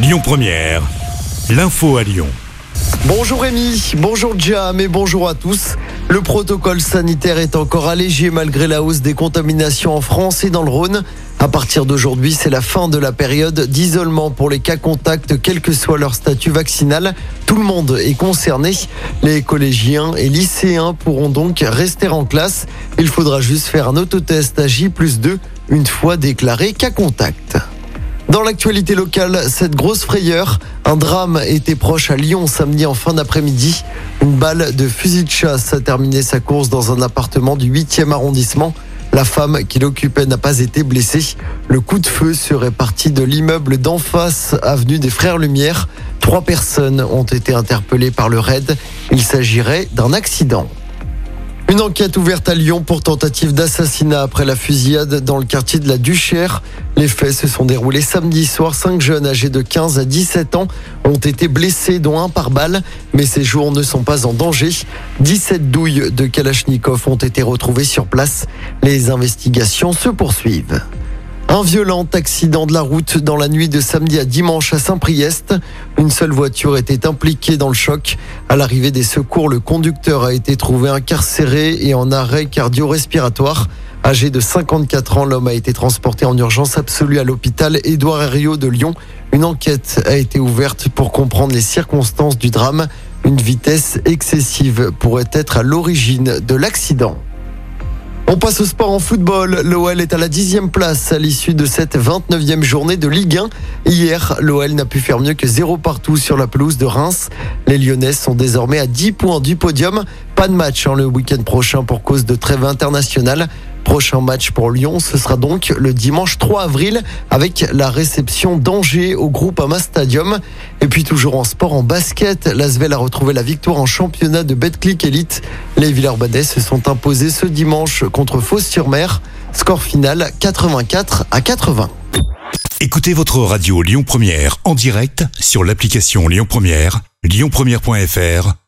Lyon Première, l'info à Lyon. Bonjour Rémi, bonjour Jam et bonjour à tous. Le protocole sanitaire est encore allégé malgré la hausse des contaminations en France et dans le Rhône. À partir d'aujourd'hui, c'est la fin de la période d'isolement pour les cas contacts, quel que soit leur statut vaccinal. Tout le monde est concerné. Les collégiens et lycéens pourront donc rester en classe. Il faudra juste faire un autotest à J plus 2 une fois déclaré cas contact. Dans l'actualité locale, cette grosse frayeur, un drame était proche à Lyon samedi en fin d'après-midi. Une balle de fusil de chasse a terminé sa course dans un appartement du 8e arrondissement. La femme qui l'occupait n'a pas été blessée. Le coup de feu serait parti de l'immeuble d'en face, avenue des Frères Lumière. Trois personnes ont été interpellées par le raid. Il s'agirait d'un accident. Une enquête ouverte à Lyon pour tentative d'assassinat après la fusillade dans le quartier de la Duchère. Les faits se sont déroulés samedi soir. Cinq jeunes âgés de 15 à 17 ans ont été blessés, dont un par balle, mais ces jours ne sont pas en danger. 17 douilles de Kalachnikov ont été retrouvées sur place. Les investigations se poursuivent. Un violent accident de la route dans la nuit de samedi à dimanche à Saint-Priest. Une seule voiture était impliquée dans le choc. À l'arrivée des secours, le conducteur a été trouvé incarcéré et en arrêt cardio-respiratoire. Âgé de 54 ans, l'homme a été transporté en urgence absolue à l'hôpital Édouard Herriot de Lyon. Une enquête a été ouverte pour comprendre les circonstances du drame. Une vitesse excessive pourrait être à l'origine de l'accident. On passe au sport en football. L'OL est à la dixième place à l'issue de cette 29e journée de Ligue 1. Hier, l'OL n'a pu faire mieux que zéro partout sur la pelouse de Reims. Les Lyonnais sont désormais à 10 points du podium. Pas de match hein, le week-end prochain pour cause de trêve internationale. Prochain match pour Lyon, ce sera donc le dimanche 3 avril avec la réception d'Angers au groupe Ama Stadium. Et puis toujours en sport, en basket, l'Asvel a retrouvé la victoire en championnat de Betclic Elite. Les Villers-Badais se sont imposés ce dimanche contre Fos-sur-Mer. Score final 84 à 80. Écoutez votre radio Lyon Première en direct sur l'application Lyon Première, lyonpremiere.fr